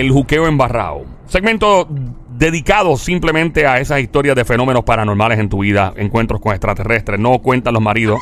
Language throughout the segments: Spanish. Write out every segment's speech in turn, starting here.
el juqueo embarrado. Segmento dedicado simplemente a esas historias de fenómenos paranormales en tu vida, encuentros con extraterrestres, no cuentan los maridos,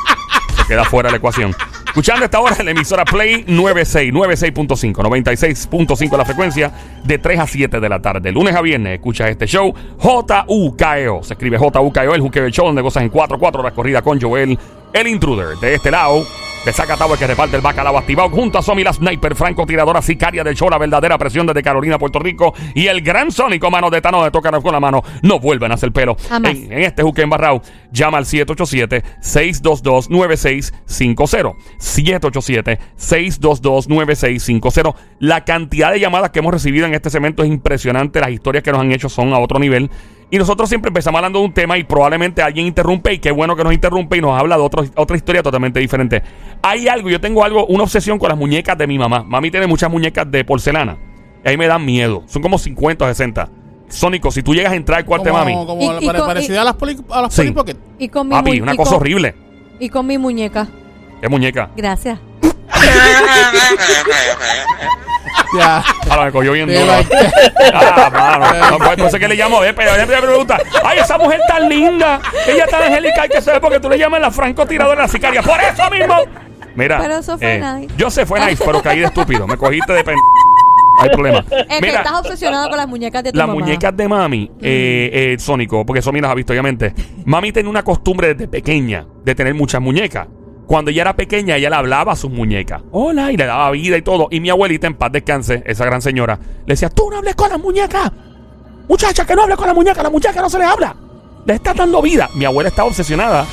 se queda fuera de la ecuación. Escuchando esta hora en la emisora Play 96, 96.5, 96.5 la frecuencia, de 3 a 7 de la tarde. Lunes a viernes, escucha este show, J-U-K-E-O. Se escribe J-U-K-E-O, el juqueo show, donde gozas en 4, 4 horas corrida con Joel, el intruder. De este lado, de Zacatau, el que reparte el bacalao activado, junto a Somi, la sniper, francotiradora sicaria del show, la verdadera presión desde Carolina, Puerto Rico, y el gran sónico mano de Tano de tocar con la mano. No vuelven a hacer pelo. En, en este juque embarrado, llama al 787-622-9650. 787-622-9650. La cantidad de llamadas que hemos recibido en este segmento es impresionante. Las historias que nos han hecho son a otro nivel. Y nosotros siempre empezamos hablando de un tema y probablemente alguien interrumpe y qué bueno que nos interrumpe y nos habla de otro- otra historia totalmente diferente. Hay algo, yo tengo algo, una obsesión con las muñecas de mi mamá. Mami tiene muchas muñecas de porcelana. Y ahí me dan miedo. Son como 50 o 60. Sónico, si tú llegas a entrar al cuarto de mami, como Y- y pare- con- parecida a las Polly, a las Sí. Pocket. Y con mi papi, una y cosa con- horrible. Y con mi muñeca. ¿Qué muñeca? Gracias. Ya. Ahora me cogió bien duro. Ah, mano. No, por eso es que le llamo, eh, pero ella me pregunta, ay, esa mujer tan linda, ella tan angelical que se ve porque tú le llamas la francotiradora de la sicaria. Por eso mismo. Mira. Pero eso fue eh, nice. Yo sé, fue nice, pero caí de estúpido. Me cogiste de pen... Hay problema. Es que Mira, estás obsesionado con las muñecas de tu las mamá. muñecas de mami, eh, eh, Sónico, porque Somi las ha visto, obviamente. Mami tenía una costumbre desde pequeña de tener muchas muñecas. Cuando ella era pequeña, ella le hablaba a sus muñecas. Hola, y le daba vida y todo. Y mi abuelita, en paz descanse, esa gran señora, le decía: Tú no hables con las muñecas. Muchacha, que no hables con las muñecas. A la muñeca no se le habla. Le está dando vida. Mi abuela estaba obsesionada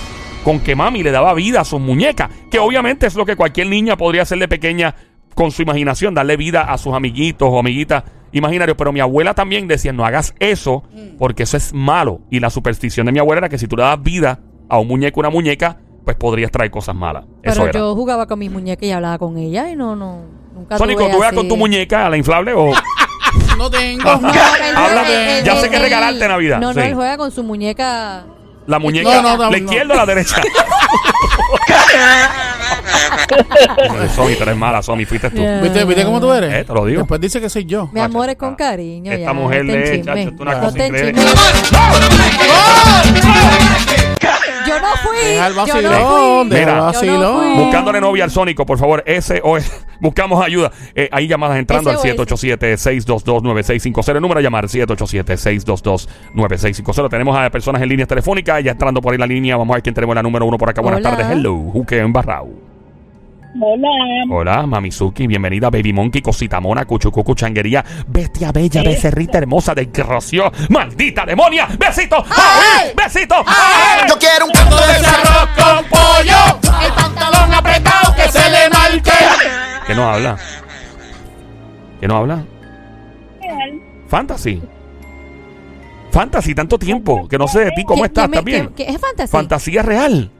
con que mami le daba vida a sus muñecas. Que obviamente es lo que cualquier niña podría hacer de pequeña con su imaginación, darle vida a sus amiguitos o amiguitas imaginarios. Pero mi abuela también decía, no hagas eso porque eso es malo. Y la superstición de mi abuela era que si tú le das vida a un muñeco o una muñeca, pues podrías traer cosas malas. eso Pero era. yo jugaba con mis muñecas y hablaba con ella y no, no. Nunca Sónico, tuve ¿tú veas así- con tu muñeca a la inflable o...? No tengo. No, él Habla- él- él- ya sé que él- regalarte Navidad, No, no, sí. él juega con su muñeca. La muñeca, No, no, no, ¿la no. izquierda o la derecha? Somi, tú eres mala, Somi, fuiste tú. Yeah. ¿Viste, ¿Viste cómo tú eres? Eh, te lo digo. Después dice que soy yo. Mi amor es con cariño. Esta ya, mujer no te le enchismes. chacho, esto es una No cosa te increíble. Yo no fui. Deja el yo no vacilón, fui. deja el Mira. vacilón. Yo no fui. Buscándole novia al Sónico, por favor. SOS. Buscamos ayuda. Eh, hay llamadas entrando al SOS. 787-622-9650. El número a llamar, 787-622-9650. Tenemos a personas en líneas telefónicas. Ya entrando por ahí la línea. Vamos a ver quién tenemos la número uno por acá. Buenas Hola. tardes. Hello. Juqueo embarrado. Hola. Hola, Mamizuki. Bienvenida, Baby Monkey, Cosita Mona, Cuchucucu, Changuería. Bestia bella, becerrita hermosa, desgració. ¡Maldita demonia! ¡Besito! ¡Ay! ¡Besito! ¡Ay! Yo quiero un plato de arroz con pollo. El pantalón apretado que se le marque. ¿Qué no habla? ¿Qué no habla? Fantasy. Fantasy, tanto tiempo que no sé de ti. ¿Cómo ¿Qué- estás? qué me- ¿Estás bien? qué- qué es fantasía? Fantasía real.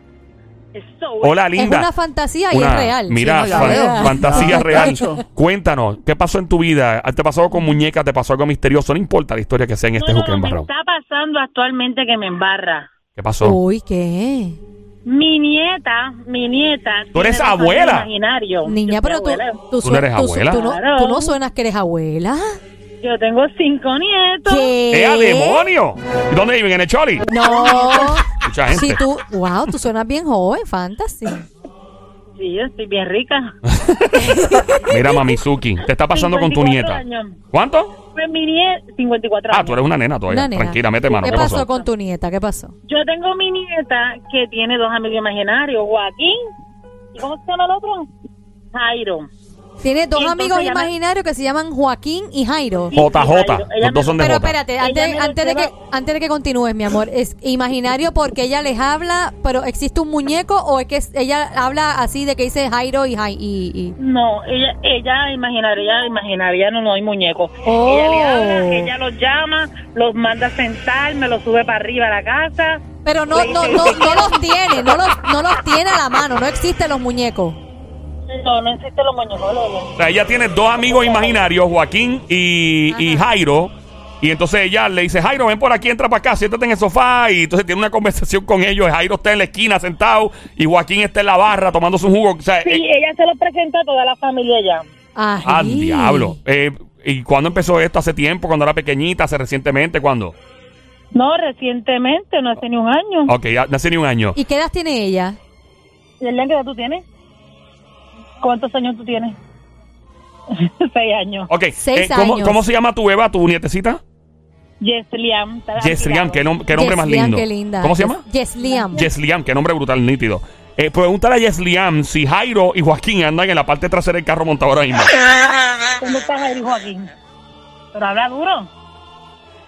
Hola, Es linda. una fantasía y Una- es real. Mira, Sí, no, fan- fantasía Ah, real. Cuéntanos, ¿qué pasó en tu vida? ¿Te pasó algo con muñecas? ¿Te pasó algo misterioso? No importa la historia que sea en este No, juque no, me embarrado. está pasando actualmente que me embarra. ¿Qué pasó? Uy, ¿qué? Mi nieta, mi nieta. Tú eres abuela. Imaginario. Niña, pero tú, tú, ¿Tú no eres tú- abuela? Tú no, Claro. tú no suenas que eres abuela. Yo tengo cinco nietos. ¿Qué? ¡Eh, a demonio! ¿Y ¿Dónde viven? ¿En el Choli? No. Mucha gente. Si tú, wow, tú suenas bien joven, fantasy. Sí, yo estoy bien rica. Mira, Mamizuki, ¿te está pasando con tu 54 nieta? años. ¿Cuánto? Pues mi nieta, 54 Ah, años. tú eres una nena todavía. Una nena. Tranquila, mete mano. ¿Qué, ¿Qué, pasó? pasó? con tu nieta? ¿Qué pasó? Yo tengo mi nieta que tiene dos amigos imaginarios, Joaquín. ¿Y cómo se llama el otro? Jairo. Tiene dos entonces amigos imaginarios que se llaman Joaquín y Jairo. Sí, JJ. Jairo. Ella Los dos me- son de Pero J. espérate, Ella antes, me lo antes, de que, antes de que continúes, mi amor, ¿es imaginario porque ella les habla, pero existe un muñeco o es que es- ella habla así de que dice Jairo y, Jai- y, y- No, ella, ella imaginaria, imaginaria, no, no hay muñeco. Oh. Ella le habla, ella los llama, los manda a sentar, me los sube para arriba a la casa. Pero no, no, no, no los tiene, no los, no los tiene a la mano, no existen los muñecos. No, no existen los muñecos. Lolo. O sea, ella tiene dos amigos imaginarios, Joaquín y, y Jairo. Y entonces ella le dice, Jairo, ven por aquí, entra para acá, siéntate en el sofá. Y entonces tiene una conversación con ellos. Jairo está en la esquina sentado y Joaquín está en la barra tomando su jugo. O sea, Sí, eh, ella se los presenta a toda la familia ya. Ay. ah, diablo. Eh, ¿Y cuándo empezó esto? ¿Hace tiempo? ¿Cuando era pequeñita? ¿Hace recientemente? ¿Cuándo? No, recientemente, no hace ni un año. Ok, ya no hace ni un año. ¿Y qué edad tiene ella? ¿Y el qué edad tú tienes? ¿Cuántos años tú tienes? Seis años. Ok, Seis eh, ¿cómo, años. ¿cómo se llama tu beba, tu nietecita? Yesliam. está Yesliam, qué, nom- qué nombre más Yesliam, lindo. qué linda. ¿Cómo se llama? Yesliam. Yesliam, qué nombre brutal, nítido. Eh, pregúntale a Yesliam si Jairo y Joaquín andan en la parte trasera del carro montado ahora mismo. ¿Dónde está Jairo y Joaquín? Pero habla duro.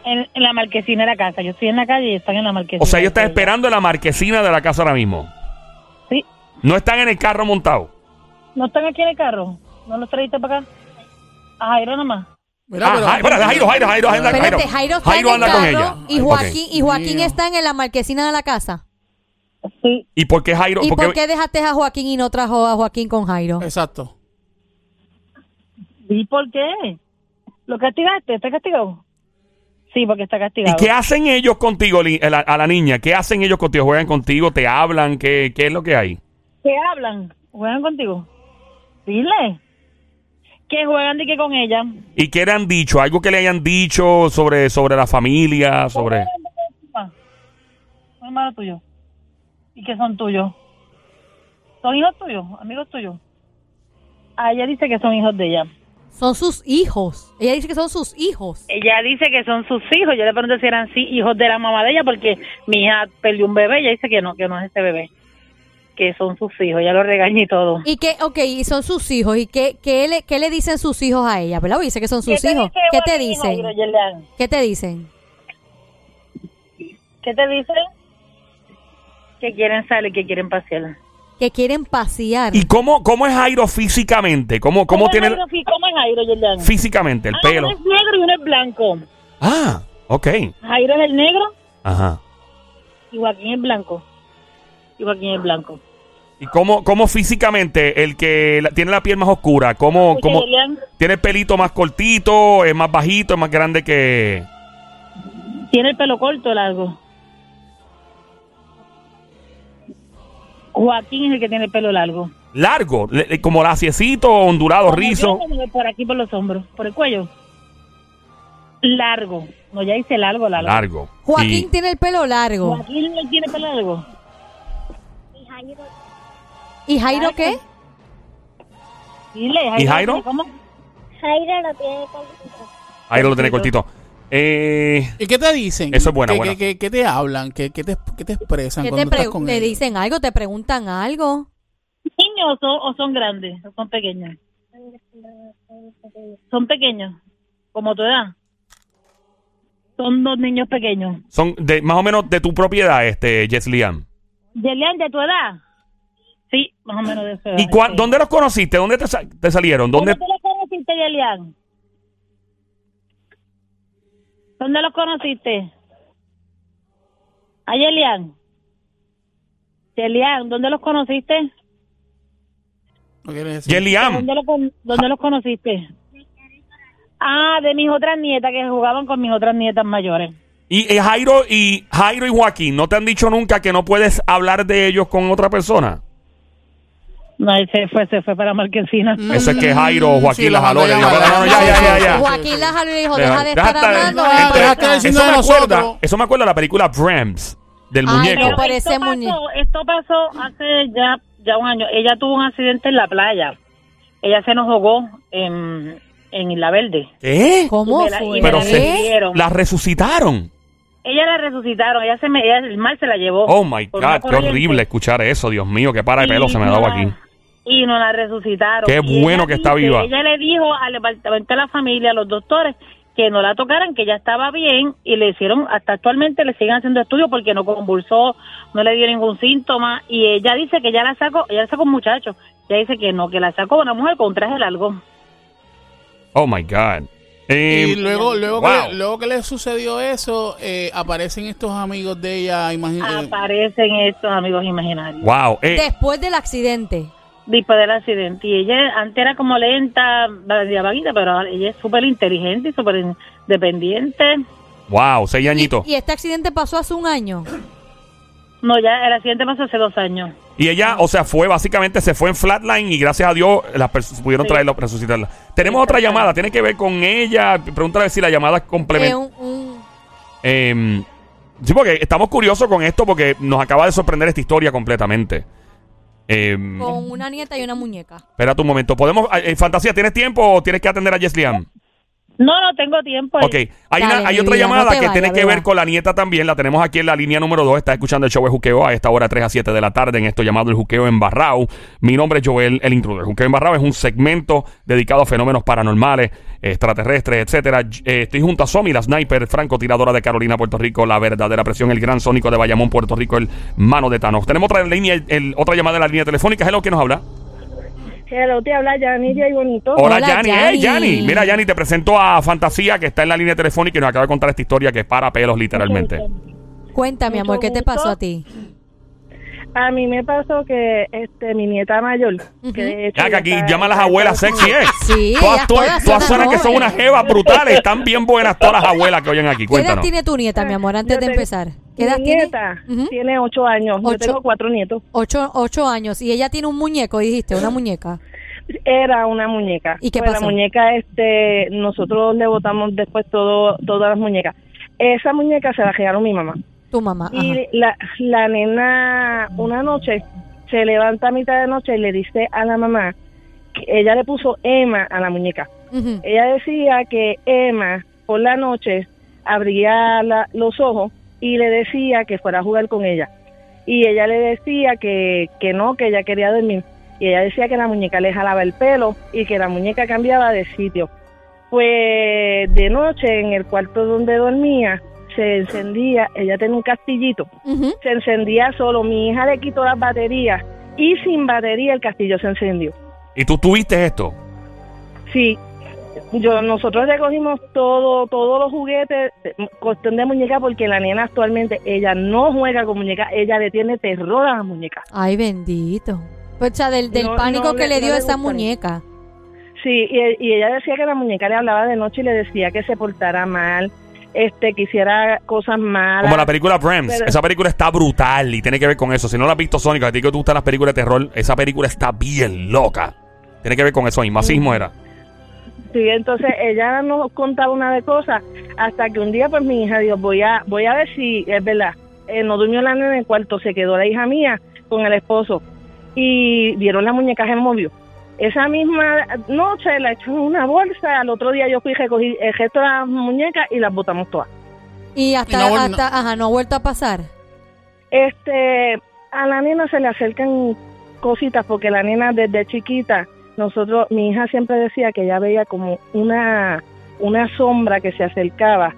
En, en la marquesina de la casa. Yo estoy en la calle y están en la marquesina. O sea, ellos están esperando en la marquesina de la casa ahora mismo. Sí. No están en el carro montado. ¿No están aquí en el carro? ¿No los trajiste para acá? A Jairo nomás. Mira, Ah, pero- Jairo, espérate, Jairo, Jairo, Jairo, Jairo, Espérate, Jairo está en el anda con carro ella. y Ok. Joaquín, y Joaquín Mío. está en la marquesina de la casa. Sí. ¿Y por qué Jairo? ¿Y Porque- por qué dejaste a Joaquín y no trajo a Joaquín con Jairo? Exacto. ¿Y por qué? ¿Lo castigaste? ¿Está castigado? Sí, porque está ¿Y castigado. qué hacen ellos contigo, li- a la, a la niña? ¿Qué hacen ellos contigo? ¿Juegan contigo? ¿Te hablan? ¿Qué, qué es lo que hay? ¿Qué hablan? ¿Juegan contigo? Dile. Que juegan de que con ella. ¿Y qué le han dicho? ¿Algo que le hayan dicho sobre, sobre la familia? sobre Son hermanos tuyos. ¿Y qué son tuyos? ¿Son hijos tuyos? ¿Amigos tuyos? Ah, ella dice que son hijos de ella. Son sus hijos. Ella dice que son sus hijos. Ella dice que son sus hijos. Yo le pregunté si eran sí, hijos de la mamá de ella porque mi hija perdió un bebé. Ella dice que no, que no es ese bebé. Que son sus hijos. Ella lo regaña y todo. Y que, ok, y son sus hijos. ¿Y qué, qué, le, qué le dicen sus hijos a ella? ¿Verdad? Dice que son sus ¿Qué te hijos. dice ¿Qué te dicen? ¿Qué te dicen? ¿Qué te dicen? Que quieren salir, que quieren pasear. Que quieren pasear. ¿Y cómo, cómo es Jairo físicamente? ¿Cómo, cómo tiene Jairo, ¿Cómo es Jairo, físicamente el Ah, pelo? Uno es negro y uno es blanco. Ah, ok. Jairo es el negro Ajá. y Joaquín es blanco. Y Joaquín es blanco. ¿Y cómo, cómo físicamente el que la- tiene la piel más oscura? ¿Cómo, Escucha, cómo tiene el pelito más cortito? ¿Es más bajito? ¿Es más grande que...? Tiene el pelo corto o largo. Joaquín es el que tiene el pelo largo. Largo, le- le- como laciecito, ondulado, Como rizo. yo, como por aquí, por los hombros, por el cuello. Largo. No, ya dice largo, largo. Largo. Joaquín Y- tiene el pelo largo. Joaquín no tiene pelo largo. ¿Y Jairo qué? Dile, ¿Y Jairo? ¿Cómo? Jairo lo tiene cortito. Jairo lo tiene cortito. Eh, ¿Y qué te dicen? Eso es buena, ¿Qué, buena. qué- qué- qué te hablan? ¿Qué, qué te, qué te expresan ¿Qué te, cuando estás pre- con te ellos? dicen algo? ¿Te preguntan algo? ¿Niños o son, o son grandes? ¿O son pequeños? Son pequeños, como tu edad. Son dos niños pequeños. son de, más o menos de tu propiedad, este, Liam. Yelian, ¿de tu edad? Sí, más o menos de edad. ¿Y sí. dónde los conociste? ¿Dónde te, sa- te salieron? ¿Dónde ¿Dónde? tú los conociste, Yelian? ¿Dónde los conociste? ¿A Yelian? Yelian, ¿dónde los conociste? ¿No quieres decir? Yeliam. ¿Dónde, lo con- dónde los conociste? Ah, de mis otras nietas que jugaban con mis otras nietas mayores. Y eh, Jairo y Jairo y Joaquín, ¿no te han dicho nunca que no puedes hablar de ellos con otra persona? No, él se fue, se fue para Marquesina. Eso es que Jairo o Joaquín Sí, la jaló. mandó Le dijo, llamar. "No, no, ya, ya, ya, ya". Joaquín la jaló y le dijo, Deja- deja de estar hablando. Eso me acuerda, eso me acuerda de la película Brams del Ay, muñeco. no, pero esto, ese pasó, muñe- esto pasó hace ya, ya un año. Ella tuvo un accidente en la playa. Ella se nos jugó en, en Isla Verde. ¿Qué? ¿Cómo la- fue? Pero la se la resucitaron. Ella la resucitaron. Ella se me, ella, el mal se la llevó. Oh my God, qué horrible escuchar eso. Dios mío, qué para de Y pelo se me ha dado aquí. Y nos la resucitaron. Qué Y bueno ella que está dice- viva. Ella le dijo al departamento de la familia, a los doctores, que no la tocaran, que ella estaba bien y le hicieron, hasta actualmente le siguen haciendo estudios porque no convulsó, no le dio ningún síntoma y ella dice que ya la sacó, ella la sacó un muchacho, ella dice que no, que la sacó una mujer con un traje largo. Oh my God. Eh, Y luego, luego, wow. que, le- luego que le sucedió eso, eh, aparecen estos amigos de ella, imagínate. Aparecen estos amigos imaginarios. Wow. eh, Después del accidente. Después del accidente. Y ella antes era como lenta, vaguita, pero ella es súper inteligente y súper independiente. wow, seis Y, añitos. y este accidente pasó hace un año. No, ya el accidente pasó hace dos años. Y ella, o sea, fue básicamente, se fue en flatline y gracias a Dios las pudieron Sí. traerla, resucitarla. Tenemos otra llamada, tiene que ver con ella. Pregúntale si la llamada es Eh, un- Eh, sí, porque estamos curiosos con esto porque nos acaba de sorprender esta historia completamente. Eh, con una nieta y una muñeca. espérate un momento. ¿Podemos, eh, Fantasía, ¿tienes tiempo o tienes que atender a Liam? No, no tengo tiempo. Ok, hay, Dale, una, hay otra vida, llamada que tiene que ver con la nieta también. La tenemos aquí en la línea número 2. Está escuchando el show de Juqueo a esta hora 3 a 7 de la tarde en esto llamado el Juqueo en Barrao. Mi nombre es Joel, el intruder. Juqueo en Barrao es un segmento dedicado a fenómenos paranormales, extraterrestres, etcétera. Eh, estoy junto a Somi, la sniper francotiradora de Carolina, Puerto Rico, la verdadera presión, el gran sónico de Bayamón, Puerto Rico, el mano de Thanos. Tenemos otra línea, el- el- otra llamada en la línea telefónica. Hello, ¿quién nos habla? Hello, te habla Yanidia y Bonito. Hola, Hola, Yanni. Yanni. Hey, Yanni. Mira, Yanni, te presento a Fantasía, que está en la línea telefónica y nos acaba de contar esta historia que es para pelos, literalmente. Cuéntame, Mucho amor, ¿qué te gusto. pasó a ti? A mí me pasó que este mi nieta mayor, que de hecho Ya que ya aquí está- llaman las abuelas sexy, ¿eh? Sí, todas, ellas todas, todas todas son suenan que son unas jevas brutales. Están bien buenas todas las abuelas que oyen aquí. ¿Qué edad Cuéntanos. tiene tu nieta, mi amor, antes Yo de tengo- empezar? ¿Qué edad mi tiene? nieta tiene ocho años. Ocho. Yo tengo cuatro nietos. Ocho, ocho años. Y ella tiene un muñeco, dijiste, una muñeca. Era una muñeca. ¿Y qué Pues pasó? La muñeca, este, nosotros le botamos después todo, todas las muñecas. Esa muñeca se la regaló mi mamá. Tu mamá. ajá. Y la, la nena una noche se levanta a mitad de noche y le dice a la mamá que ella le puso Emma a la muñeca. Ella decía que Emma por la noche abría la- los ojos y le decía que fuera a jugar con ella. Y ella le decía que, que no, que ella quería dormir. Y ella decía que la muñeca le jalaba el pelo y que la muñeca cambiaba de sitio. Pues de noche en el cuarto donde dormía se encendía, ella tenía un castillito, se encendía solo. Mi hija le quitó las baterías y sin batería el castillo se encendió. ¿Y tú tuviste esto? Sí, yo nosotros recogimos todo, todos los juguetes, eh, cuestión de muñeca, porque la nena actualmente ella no juega con muñecas, ella le tiene terror a las muñecas. Ay, bendito. Pues, o sea, del, del No, pánico no que le- le no dio le esa muñeca. Sí, y, y ella decía que la muñeca le hablaba de noche y le decía que se portara mal, este, que hiciera cosas malas. Como la película Brems. Pero- Esa película está brutal y tiene que ver con eso. Si no la has visto, Sónico, a ti que te gustan las películas de terror, esa película está bien loca. Tiene que ver con eso mismo. Así mismo era. Sí, entonces ella nos contaba una de cosas hasta que un día pues mi hija dijo, voy a voy a ver si es verdad. Eh, no durmió la nena en el cuarto, se quedó la hija mía con el esposo y vieron las muñecas en movió. Esa misma noche la echó en una bolsa, al otro día yo fui y recogí el resto de las muñecas y las botamos todas. Y hasta, Y no hasta ajá, no ha vuelto a pasar. Este, a la nena se le acercan cositas porque la nena desde chiquita, nosotros, mi hija siempre decía que ella veía como una, una sombra que se acercaba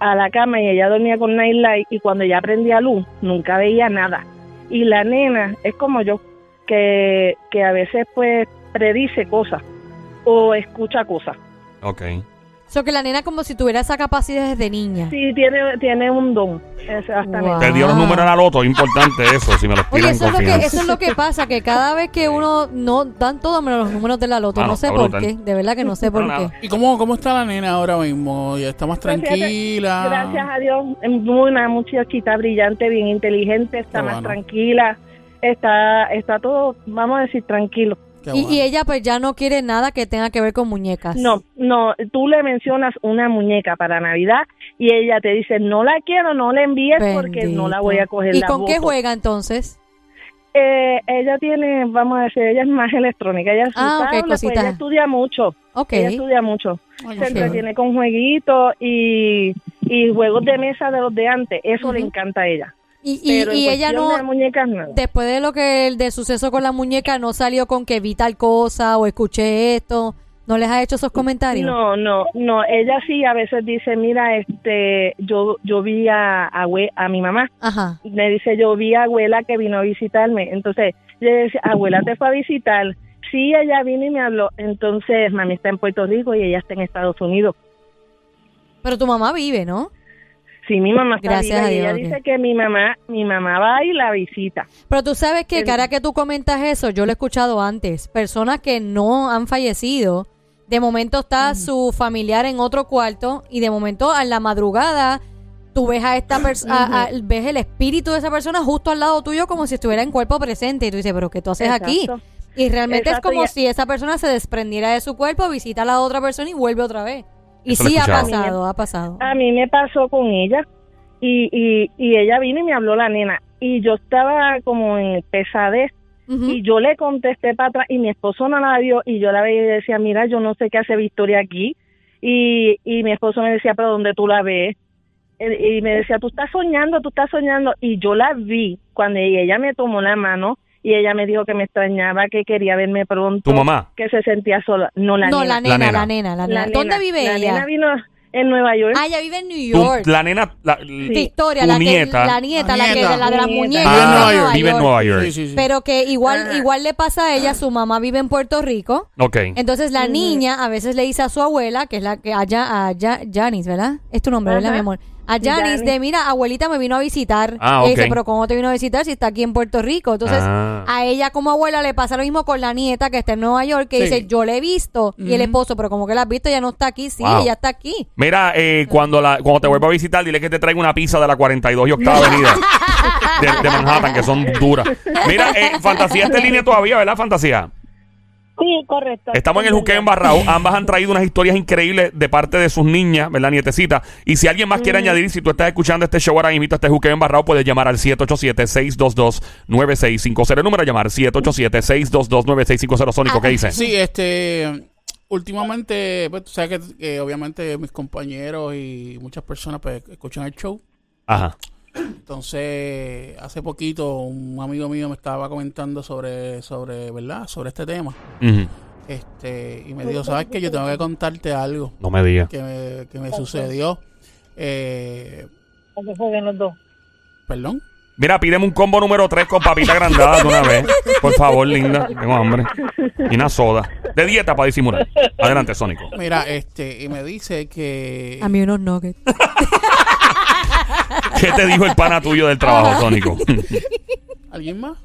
a la cama y ella dormía con nightlight y cuando ella prendía luz nunca veía nada. Y la nena es como yo, que, que a veces pues predice cosas o escucha cosas. Ok. Eso que la nena como si tuviera esa capacidad desde niña. Sí, tiene, tiene un don, exactamente. Wow. Te dio los números a la loto. Importante eso, si me los Oye, eso es, lo que, eso es lo que pasa, que cada vez que uno no dan todo menos los números de la loto, Ah, no no, sé por qué, de verdad que no sé por No, qué. nada. ¿Y cómo, cómo está la nena ahora mismo? ¿Ya está más Pues tranquila? Gracias a Dios, una muchachita brillante, bien inteligente, está Qué más bueno. tranquila, está está todo, vamos a decir, tranquilo. Y, ella pues ya no quiere nada que tenga que ver con muñecas. No, no, tú le mencionas una muñeca para Navidad y ella te dice, no la quiero, no la envíes porque no la voy a coger ¿Y la con qué boto". juega entonces? Eh, ella tiene, vamos a decir, ella es más electrónica, ella es Ah, ok, tablet, pues ella estudia mucho, Ok. ella estudia mucho, Ay, se entretiene con jueguitos y, y juegos de mesa de los de antes, eso le encanta a ella. Y, y, ella no, de muñecas, no. después de lo que el del suceso con la muñeca, no salió con que vi tal cosa o escuché esto. ¿No les ha hecho esos comentarios? No, no, no. Ella sí a veces dice, mira, este, yo, yo vi a, a, mi mamá. Ajá. Me dice, yo vi a abuela que vino a visitarme. Entonces, le decía, abuela te fue a visitar. Sí, ella vino y me habló. Entonces, mami está en Puerto Rico y ella está en Estados Unidos. Pero tu mamá vive, ¿no? Sí, mi mamá está Gracias viva a y ella Dios, dice que mi mamá, mi mamá va y la visita. Pero tú sabes que, El- que tú comentas eso, yo lo he escuchado antes. Personas que no han fallecido, de momento está su familiar en otro cuarto y de momento a la madrugada tú ves a esta persona, ves el espíritu de esa persona justo al lado tuyo como si estuviera en cuerpo presente y tú dices, pero ¿qué tú haces aquí? Y realmente Exacto, es como si esa persona se desprendiera de su cuerpo, visita a la otra persona y vuelve otra vez. Y sí ha pasado, ha pasado. A mí me pasó con ella y, y, y ella vino y me habló la nena. Y yo estaba como en pesadez y yo le contesté para atrás y mi esposo no la vio y yo la veía y decía, mira, yo no sé qué hace Victoria aquí y, y mi esposo me decía, pero ¿dónde tú la ves? Eh, Y me decía, tú estás soñando, tú estás soñando y yo la vi cuando ella me tomó la mano y ella me dijo que me extrañaba, que quería verme pronto. ¿Tu mamá? Que se sentía sola. No, la no, nena. la nena, nena. la nena, la nena. La ¿Dónde nena. vive La ella? nena vino en Nueva York. Ah, ella vive en New York. la nena, la- Victoria, tu la, que- nieta. la nieta, La la, que, la de las Nieta. muñecas. Vive en Ah, Nueva York. vive en Nueva York. Sí, sí, sí. Pero que igual, Ajá. igual le pasa a ella, su mamá vive en Puerto Rico. Ok. Entonces la niña a veces le dice a su abuela, que es la que allá, a Ja- Janice, ¿verdad? Es tu nombre, ¿verdad, mi amor? A Janice Janice. de, mira, abuelita me vino a visitar. Ah, Y dice, ok. pero ¿cómo te vino a visitar si está aquí en Puerto Rico? Entonces, Ah. a ella como abuela le pasa lo mismo con la nieta que está en Nueva York, que Sí. dice, yo le he visto. Y el esposo, pero como que la has visto, ella no está aquí. Sí, Wow. ella está aquí. Mira, eh, cuando, la, cuando te vuelva a visitar, dile que te traiga una pizza de la 42 y octava avenida de, de Manhattan, que son duras. Mira, eh, Fantasía está en línea todavía, ¿verdad, Fantasía? Sí, correcto. Estamos en el juqueo embarrado. Ambas han traído unas historias increíbles de parte de sus niñas, ¿verdad, nietecita? Y si alguien más quiere añadir, si tú estás escuchando este show ahora mismo, este juqueo embarrado, puedes llamar al 787-622-9650. El número a llamar, 787-622-9650. Sónico, ¿qué dice? Sí, este, últimamente, pues tú sabes que, que obviamente mis compañeros y muchas personas pues escuchan el show. Ajá. Entonces, hace poquito un amigo mío me estaba comentando sobre, sobre, ¿verdad? Sobre este tema. Este, y me dijo, ¿sabes qué? Yo tengo que contarte algo No me digas. que me, que me sucedió. Eh, Que jueguen los dos. Perdón. Mira, pídeme un combo número 3 con papita grandada de una vez. Por favor, linda. Tengo hambre. Y una soda. De dieta para disimular. Adelante, Sónico. Mira, este, y me dice que... A mí unos nuggets. ¿Qué te dijo el pana tuyo del trabajo, Sónico? ¿Alguien más?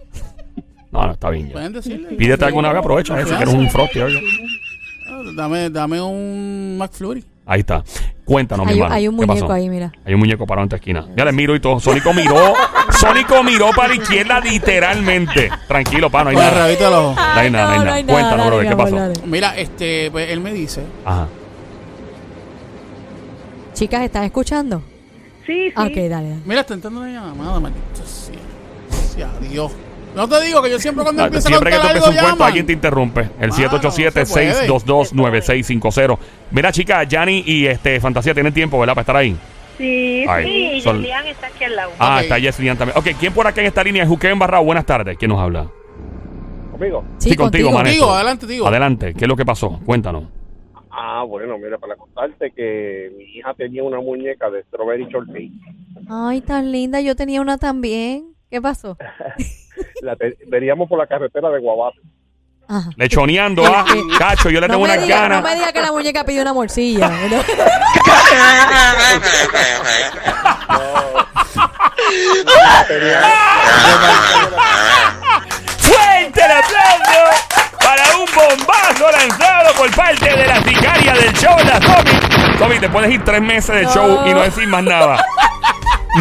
No, no, está bien. ya. ¿Pueden decirle? Pídete alguna vez, aprovecha. eh, si quieres un frosty o algo. Ah, Dame, dame un McFlurry. Ahí está. Cuéntanos, mi hay, hermano. hay un ¿Qué muñeco pasó? ahí, mira. Hay un muñeco parado en tu esquina. Ya le miro y todo. Sónico miró. Sónico miró para la izquierda literalmente. Tranquilo, pa, no hay Con el nada. rabito del ojo. No hay nada, no hay nada. Cuéntanos, brother, ¿qué pasó? Mira, este, pues él me dice, Ajá. Chicas, ¿están escuchando? Sí, sí. Ok, dale, dale. mira, está entrando una llamada, maldito sea. sea Dios. No te digo que yo siempre cuando empiezo a Siempre que contar tú empiezas un cuento, llaman. alguien te interrumpe. El Mano, no se 787-622-9650. Mira, chicas, Yanni y este Fantasía tienen tiempo, ¿verdad? Para estar ahí. Sí, Ay. sí. Está aquí al lado. Ah, Ok. está Yeslian también. Ok, ¿quién por acá en esta línea? Juqueo Embarrado. Buenas tardes. ¿Quién nos habla? Conmigo. Sí, contigo. maestro. Digo, adelante, digo. Adelante. ¿Qué es lo que pasó? Cuéntanos. Ah, bueno, mira, para contarte que mi hija tenía una muñeca de Strawberry Shortcake. Ay, tan linda. Yo tenía una también. ¿Qué pasó? La te- veríamos por la carretera de Guabate. Ajá. Lechoneando, ah. Cacho, yo le No tengo diga, ganas. no me diga que la muñeca pidió una morcilla. ¿verdad? ¡Fuerte el aplauso para un bombazo lanzado por parte de la sicaria del show, la Te puedes ir tres meses No. show y no decir más nada.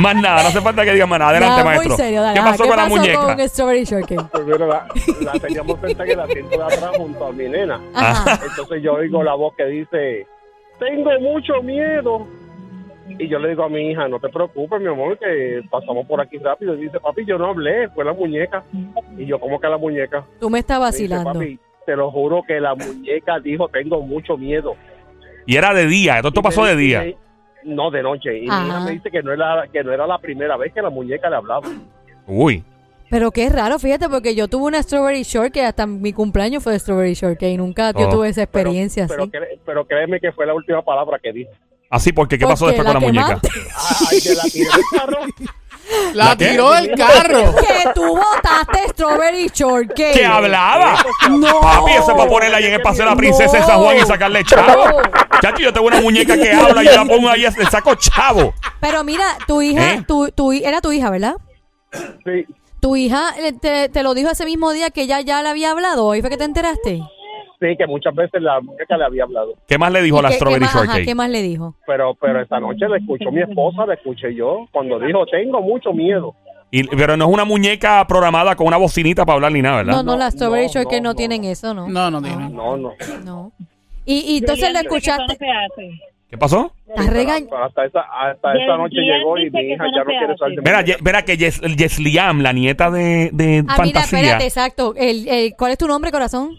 Más nada, no hace falta que digas más nada. Adelante, Nada, maestro. Muy serio, dale. ¿Qué Ajá, pasó con la muñeca? con Strawberry Shortcake? Pues mira, la, la teníamos sentada en el asiento de atrás junto a mi nena. Ajá. Entonces yo oigo la voz que dice, tengo mucho miedo. Y yo le digo a mi hija, no te preocupes, mi amor, que pasamos por aquí rápido. Y dice, papi, yo no hablé, fue la muñeca. Y yo, ¿cómo que la muñeca? Tú me estás Me dice, vacilando. papi, te lo juro que la muñeca dijo, tengo mucho miedo. Y era de día, esto, esto pasó de día. No, de noche. Y mi Ajá. hija me dice que no, era, que no era la primera vez que la muñeca le hablaba. Uy. Pero qué raro, fíjate, porque yo tuve una Strawberry Shortcake, hasta mi cumpleaños fue de Strawberry Shortcake y nunca yo Oh. tuve esa experiencia pero, así. pero créeme que fue la última palabra que dijo. Así, porque ¿qué pasó después con la muñeca? Ay, que la tiré del carro. La, tiró del carro. Que tú votaste Strawberry Shortcake. ¿Qué hablaba? No. Papi, eso es para ponerla ahí en el paseo de la princesa de San Juan y sacarle chavo. Chacho, yo tengo una muñeca que habla y yo la pongo ahí, le saco chavo. Pero mira, tu hija, ¿Eh? tu, tu, era tu hija, ¿verdad? Sí, Tu hija eh, te, te lo dijo ese mismo día que ella ya le había hablado. ¿Ahí fue que te enteraste? Sí, que muchas veces la muñeca le había hablado. ¿Qué más le dijo ¿Y la qué- qué Strawberry más- ajá, Shortcake? ¿Qué más le dijo? Pero pero esta noche la escuchó mi esposa, la escuché yo, cuando dijo, tengo mucho miedo. Y- pero no es una muñeca programada con una bocinita para hablar ni nada, ¿verdad? No, no, las Strawberry no, Shortcake no, no, tienen eso, ¿no? No, no tiene. No, no. No. Y, y entonces que eso escuchaste. no se hace. ¿Qué pasó? Pero hasta esa, hasta esa noche llegó y mi hija ya no quiere salir de Mira, verá que Yes, Yesliam, la nieta de, de Ah, mira, Fantasía, espérate, exacto. El, el- ¿Cuál es tu nombre, corazón?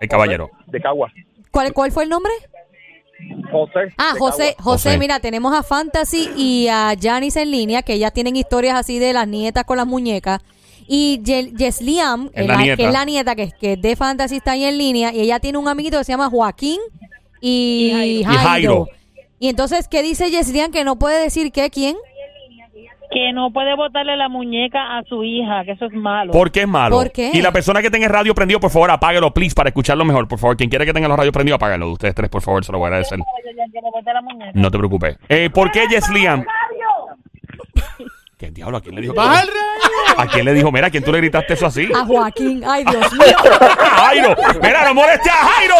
El caballero. De Cagua. ¿Cuál, ¿Cuál fue el nombre? José. Ah, José. José, José. mira, tenemos a Fantasy y a Janice en línea, que ya tienen historias así de las nietas con las muñecas. Y Ye- Yesliam, Es la que es la nieta que, que es de Fantasy, está ahí en línea, y ella tiene un amiguito que se llama Joaquín y, Y Jairo. Jairo. Y entonces, ¿qué dice Yesliam? Que no puede decir qué, quién. Que no puede botarle la muñeca a su hija, que eso es malo. ¿Por qué es malo? ¿Por qué? Y la persona que tenga el radio prendido, por favor, apáguelo, please, para escucharlo mejor. Por favor, quien quiera que tenga los radios prendidos, apáguenlo. Ustedes tres, por favor, se lo voy a agradecer. No te preocupes. Eh, ¿Por qué Yesliam? ¿Qué diablo? ¿A quién le dijo? ¡Baja el radio! ¿A quién le dijo? Mira, ¿a quién tú le gritaste eso así? A Joaquín. Ay, Dios mío. Jairo, mira, no molestes a Jairo.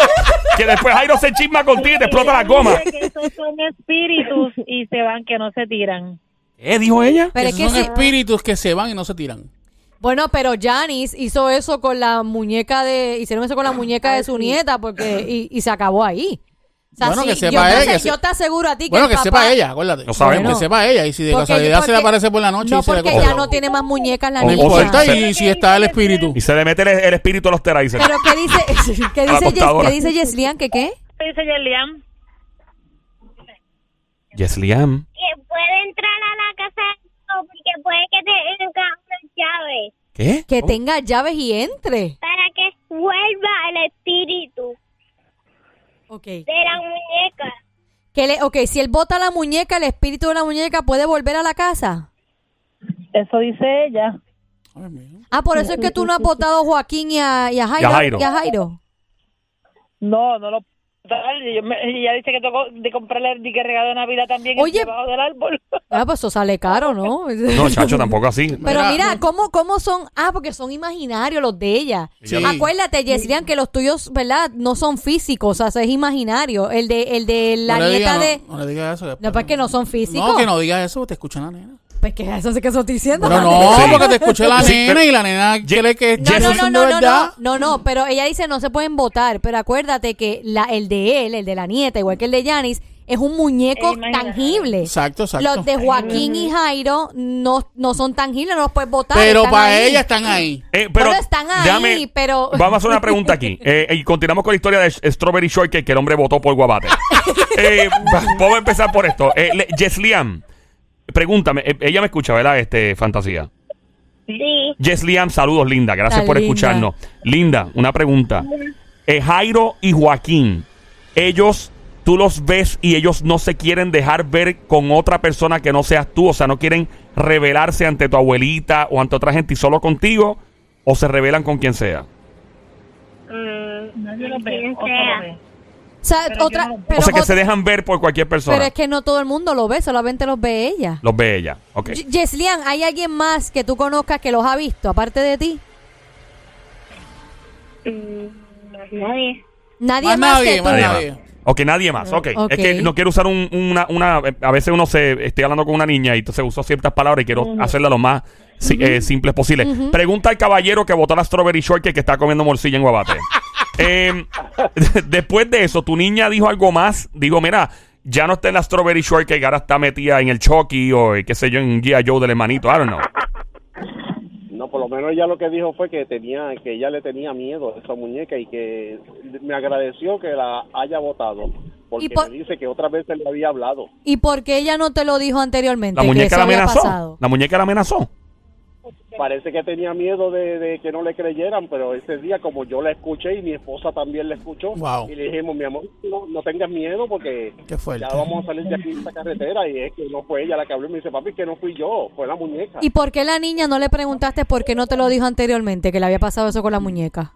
Que después Jairo se chisma contigo y te explota la goma. Que esos son espíritus y se van, que no se tiran. ¿Qué dijo ella? Pero es que son sí. espíritus que se van y no se tiran. Bueno, pero Janice hizo eso con la muñeca de. Hicieron eso con la muñeca de su nieta porque y, y se acabó ahí. O sea, Bueno, sí, que sepa yo, te ella, se- yo te aseguro a ti que Bueno, el que papá- sepa ella, acuérdate. No sabemos. Que sepa ella. Y si de Porque- casualidad se le aparece por la noche No, y se le porque ya no tiene más muñecas la O- o niña. se- y si está el espíritu. Y se le mete el, el espíritu a los terazers. Pero ¿qué dice, qué dice, Yes- qué dice Yeslian? ¿Que qué? ¿Qué dice Yesliam. que puede entrar a la casa porque puede que tenga una llave ¿Qué? Que tenga llaves y entre. para que vuelva el espíritu Ok. de la muñeca. Que le, ok, si él bota la muñeca, el espíritu de la muñeca puede volver a la casa. Eso dice ella. Ah, por eso es que tú no has votado a Joaquín y a, y a Jairo. Jairo. y a Jairo. No, no lo ella dice que tocó de comprarle de que regalo de Navidad también Oye. debajo del árbol. Ah, pues eso sale caro, ¿no? No, chacho, tampoco así. Pero Mira, mira, no. ¿cómo, ¿cómo son? Ah, porque son imaginarios los de ella. Sí. Acuérdate, Yeslian, que los tuyos, ¿verdad? No son físicos, o sea, es imaginario. El de, el de la no nieta diga, de... no, no le digas eso. No, pues que no son físicos. No, que no digas eso, te escucha la nena. Pues que eso es que eso estoy diciendo. Dani. no, Sí. porque te escuché la nena y la nena quiere que No, no, no, no, no, no, no, no, pero ella dice no se pueden votar, pero acuérdate que la, el de él, el de la nieta, igual que el de Yanis, es un muñeco tangible. Exacto, exacto. Los de Joaquín y Jairo no, no son tangibles, no los puedes votar. Pero están para ahí. ella están ahí. Eh, pero Bueno, están ahí, déjame- pero- Vamos a hacer una pregunta aquí. Eh, y continuamos con la historia de Strawberry Shortcake, que el hombre votó por Guabate. eh, va- vamos a empezar por esto. Eh, Yesliam, pregúntame. eh, ella me escucha, ¿verdad? Este, Fantasía. Sí. Yesliam, saludos, Linda. Gracias Está por linda. escucharnos. Linda, una pregunta. Eh, Jairo y Joaquín, ellos, tú los ves y ellos no se quieren dejar ver con otra persona que no seas tú. O sea, no quieren revelarse ante tu abuelita o ante otra gente y solo contigo. O se revelan con quien sea. Mm, Nadie lo ve, quien sea. Sea, Pero otra, yo no- pero, o sea, que se dejan ver por cualquier persona. pero es que no todo el mundo lo ve, solamente los ve ella. Los ve ella. Ok. Y- Yeslian, ¿hay alguien más que tú conozcas que los ha visto, aparte de ti? Mm, nadie. Nadie Más más, nadie, que tú. más Nadie. Ok, nadie más. Ok. Ok. Es que no quiero usar un- una, una. A veces uno se. Estoy hablando con una niña y entonces uso ciertas palabras y quiero hacerla lo más si- eh, simples posible. Pregunta al caballero que votó la Strawberry Shortcake que está comiendo morcilla en Guabate. Eh, después de eso, tu niña dijo algo más. Digo, mira, ya no está en la Strawberry Shortcake, ahora está metida en el Chucky o eh, qué sé yo, en G.I. Joe del hermanito. I don't know. No, por lo menos ella lo que dijo fue que tenía, que ella le tenía miedo a esa muñeca y que me agradeció que la haya votado, porque Y por- me dice que otras veces le había hablado. ¿Y por qué ella no te lo dijo anteriormente? La muñeca la amenazó. La muñeca la amenazó. Parece que tenía miedo de, de que no le creyeran, pero ese día como yo la escuché y mi esposa también la escuchó, Wow. y le dijimos, mi amor, no, no tengas miedo porque ya vamos a salir de aquí de esta carretera y es que no fue ella la que habló y me dice, papi, que no fui yo, fue la muñeca. ¿Y por qué la niña no le preguntaste por qué no te lo dijo anteriormente, que le había pasado eso con la muñeca?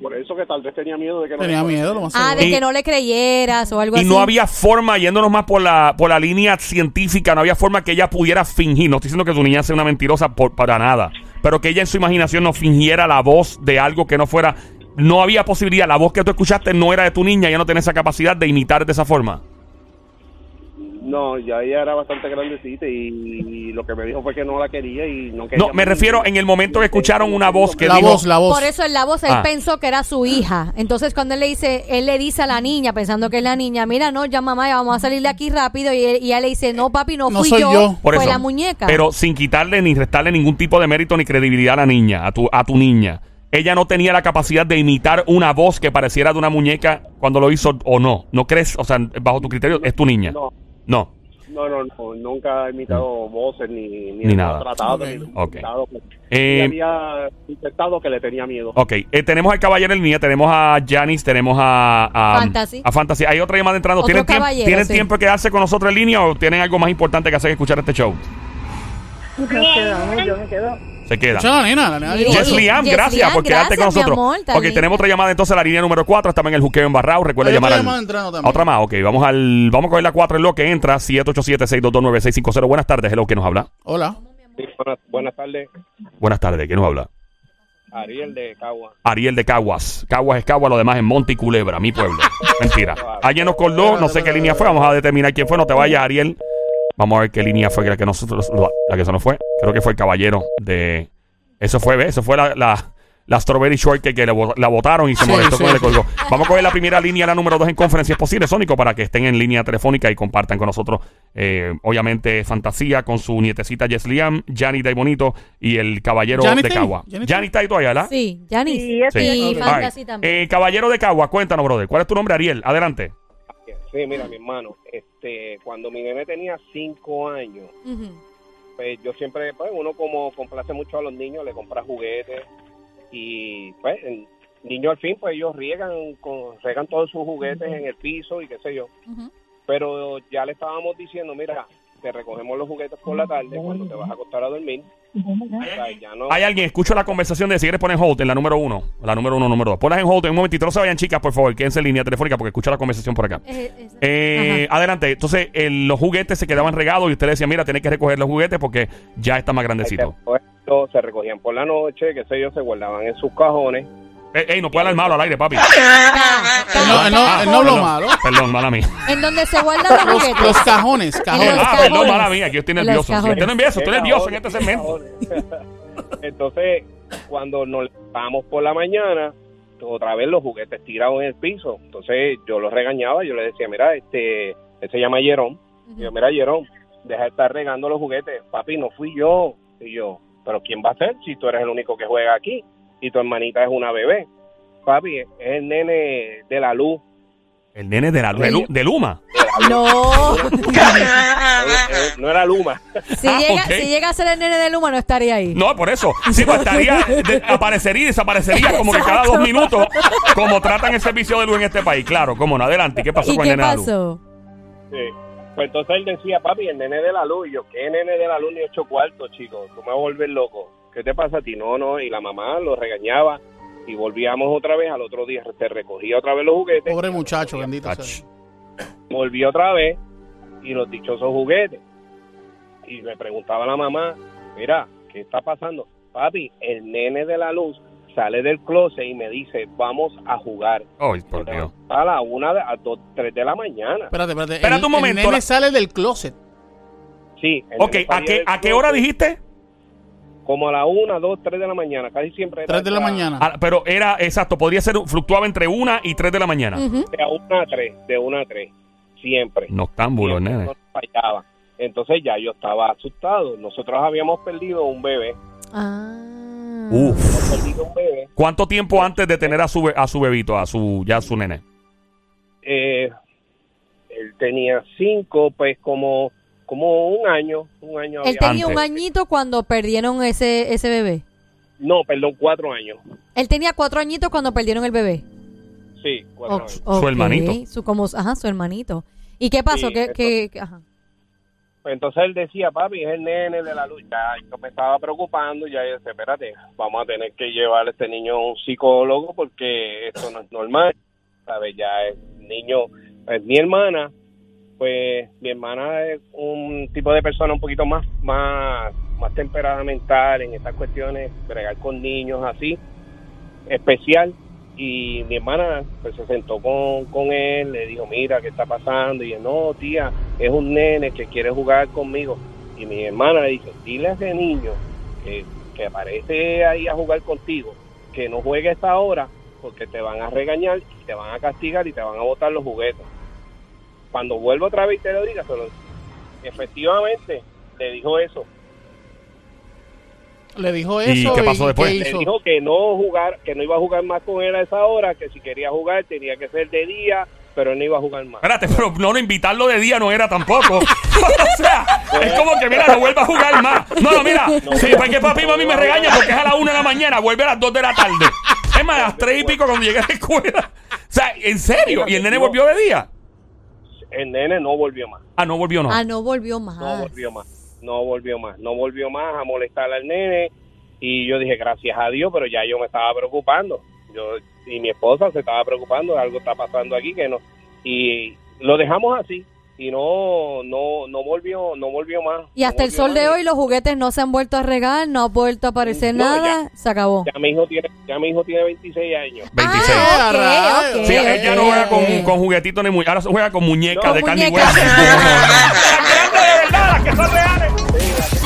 Por eso que tal vez tenía miedo de que no Tenía le miedo, lo más Ah, seguro. de Y- que no le creyeras o algo Y así. no había forma, yéndonos más por la, por la línea científica, no había forma que ella pudiera fingir. No estoy diciendo que su niña sea una mentirosa por, para nada, pero que ella en su imaginación no fingiera la voz de algo que no fuera no había posibilidad, la voz que tú escuchaste no era de tu niña, ella no tenía esa capacidad de imitar de esa forma. No, ya ella era bastante grandecita y, lo que me dijo fue que no la quería y no quería. No, me refiero en el momento que escucharon una voz que La dijo, voz, la voz. Por eso en la voz él Ah. pensó que era su hija. Entonces cuando él le dice, él le dice a la niña, pensando que es la niña, mira, no, ya mamá, ya vamos a salir de aquí rápido. Y, él- y ella le dice, no, papi, no No fui soy yo, yo. Por fue eso. la muñeca. Pero sin quitarle ni restarle ningún tipo de mérito ni credibilidad a la niña, a tu, a tu niña. Ella no tenía la capacidad de imitar una voz que pareciera de una muñeca cuando lo hizo o no. ¿No crees? O sea, bajo tu criterio, es tu niña. No, No. no, no, no, nunca he imitado voces ni, ni, Ni nada. tratado, Ok. ni he Ok. intentado. Eh, había intentado que le tenía miedo. Ok, eh, tenemos al caballero en línea, tenemos a Janice, tenemos a, a Fantasy. a Fantasy. Hay otra llamada entrando. ¿Tienen, tiempo, caballero, ¿tienen sí. tiempo de quedarse con nosotros en línea o tienen algo más importante que hacer que escuchar este show? Yo me quedo. Se queda. Escucha la nena, la nena Sí. dijo Yes, eso. Yeslian, Yeslian, gracias por quedarte con gracias, mi nosotros. amor, tan ok, linda. tenemos otra llamada entonces, la línea número 4. Estamos en el juqueo en Barrao. Recuerda Hay otra llamar al- llamada entrando también. a otra más. Ok, vamos al vamos a coger la 4 en lo que entra. 787-622-9650. Buenas tardes. Hello, ¿quién nos habla? Hola. Sí, buenas, buenas tardes, Buenas tardes. ¿Quién nos habla? Ariel de Cagua. Ariel de Caguas. Caguas es Caguas, lo demás es Monte y Culebra, mi pueblo. Mentira. Alguien nos coló, no sé qué línea fue, vamos a determinar quién fue, no te vayas, Ariel. Vamos a ver qué línea fue la que nosotros, la, la que se nos fue. Creo que fue el caballero de. Eso fue, ¿ves? Eso fue la, la, la Strawberry Shortcake que le la votaron y se Sí, molestó sí. con el colgó. Vamos a coger la primera línea, la número 2 en conferencia, es posible, Sónico, para que estén en línea telefónica y compartan con nosotros. eh, obviamente, Fantasía con su nietecita Yesliam, Jani Day Bonito y el caballero ¿Jani de? Cagua. ¿Jani está Jani está ahí todavía, ¿verdad? Sí, Janice. Sí. Y Fantasy right. también. Eh, caballero de Cagua, cuéntanos, brother. ¿Cuál es tu nombre, Ariel? Adelante. Sí, mira, mi hermano, este, cuando mi nene tenía cinco años, pues yo siempre, pues uno como complace mucho a los niños, le compra juguetes y pues el niño al fin, pues ellos riegan, con, riegan todos sus juguetes en el piso y qué sé yo. Pero ya le estábamos diciendo, mira, te recogemos los juguetes por la tarde cuando te vas a acostar a dormir. O sea, ya no, Hay alguien, escucho la conversación de si quieres poner hold en la número uno. La número uno, número dos. Ponlas en hold en un momentito. No se vayan, chicas, por favor. Quédense en línea telefónica porque escucho la conversación por acá. Eh, eh, Eh, adelante. Entonces, el- los juguetes se quedaban regados y usted decía, mira, tenés que recoger los juguetes porque ya está más grandecito. se recogían por la noche, qué sé yo, se guardaban en sus cajones. Ey, ey, no puede hablar malo al aire, papi. No, él no- él no habló perdón, malo. Perdón, mala mía. En donde se guardan los Los, juguetes. los cajones, cajones. los Ah, perdón, mala mía, que yo estoy los nervioso. cajones. Usted no nervioso, estoy nervioso en este segmento. Entonces, cuando nos levantamos por la mañana, otra vez los juguetes tirados en el piso. Entonces, yo los regañaba, yo le decía, mira, este, él se llama Jerón. Y yo, mira, Jerón, deja de estar regando los juguetes. Papi, no fui yo. Y yo, pero ¿quién va a ser si tú eres el único que juega aquí? Y tu hermanita es una bebé. Papi, es el nene de la luz. El nene de, la, de, Lu- de Luma. No. Eh, no era Luma. si, Ah, llega, si llega a ser el nene de Luma, no estaría ahí. No, por eso. Sí, pues estaría, de- aparecería y desaparecería como que cada dos minutos, como tratan el servicio de luz en este país. Claro, cómo no. Adelante. ¿Y qué pasó ¿Y con qué el nene de la luz? pasó? Sí. Pues entonces él decía, papi, el nene de la luz. Y yo, ¿qué nene de la luz ni ocho cuartos, chicos? Tú me vas a volver loco. ¿Qué te pasa a ti? No, no. Y la mamá lo regañaba. Y volvíamos otra vez. Al otro día te recogía otra vez los juguetes. Pobre muchacho, bendito Ach. sea. Volví otra vez. Y los dichosos juguetes. Y le preguntaba a la mamá, mira, ¿qué está pasando? Papi, el nene de la luz sale del closet y me dice, vamos a jugar. Ay, por Dios. A la una, de- a dos, tres de la mañana. Espérate, espérate. Espérate El- un momento, El nene la- sale del closet. Sí. el Ok, ¿a qué, ¿a qué hora dijiste? Como a la una, dos, tres de la mañana, casi siempre. era 3 de la mañana. Ah, pero era, exacto, podría ser, fluctuaba entre una y tres de la mañana. De una a tres, de una a tres, siempre. Noctámbulo, Siempre, nene. no fallaba. Entonces ya yo estaba asustado. Nosotros habíamos perdido un bebé. Ah. Uf. Perdido un bebé. ¿Cuánto tiempo antes de tener a su, a su bebito, a su, ya su nene? Eh, él tenía cinco, pues como, como un año. Un año Él había- tenía un añito cuando perdieron ese, ese bebé. No, perdón, cuatro años. Él tenía cuatro añitos cuando perdieron el bebé. Sí, cuatro años. ok. hermanito. Su, como, ajá, su hermanito. ¿Y qué pasó? Sí, ¿Qué, eso. qué- qué- ajá. Pues entonces él decía, papi, es el nene de la luz. Ya yo me estaba preocupando y ya yo decía, espérate, vamos a tener que llevar a este niño a un psicólogo porque esto no es normal. ¿Sabes? Ya el niño, es mi hermana, pues mi hermana es un tipo de persona un poquito más, más, más temperamental en estas cuestiones, bregar con niños así, especial. Y mi hermana pues, se sentó con, con él, le dijo, mira, ¿qué está pasando? Y él, no, tía, es un nene que quiere jugar conmigo. Y mi hermana le dice, dile a ese niño que, que aparece ahí a jugar contigo, que no juegue a esta hora porque te van a regañar, y te van a castigar y te van a botar los juguetes. Cuando vuelva otra vez y te lo diga, se lo- efectivamente le dijo eso. Le dijo ¿Y eso. qué pasó después? ¿qué Le dijo que no jugar, que no iba a jugar más con él a esa hora, que si quería jugar tenía que ser de día, pero él no iba a jugar más. Espérate, pero no, no, invitarlo de día no era tampoco. o sea, es como que, mira, no vuelva a jugar más. No, no, mira, sí, porque papi y mami me regañan porque es a la una de la mañana, vuelve a las dos de la tarde. Es más, a las tres y pico cuando llegué a la escuela. O sea, ¿en serio? ¿Y el nene volvió de día? El nene no volvió más. Ah, no volvió, no. Ah, no volvió más. No volvió más, no volvió más, no volvió más a molestar al nene y yo dije gracias a Dios, pero ya yo me estaba preocupando, yo y mi esposa se estaba preocupando, algo está pasando aquí que no y lo dejamos así y no, no, no volvió, no volvió más. Y hasta el sol de hoy los juguetes no se han vuelto a regar, no ha vuelto a aparecer nada, se acabó. Ya mi hijo tiene, ya mi hijo tiene 26 años. 26. Ah, sí, okay, ya no juega con, con juguetitos ni muñecas, ahora juega con muñecas de carne y hueso. de verdad, que son reales.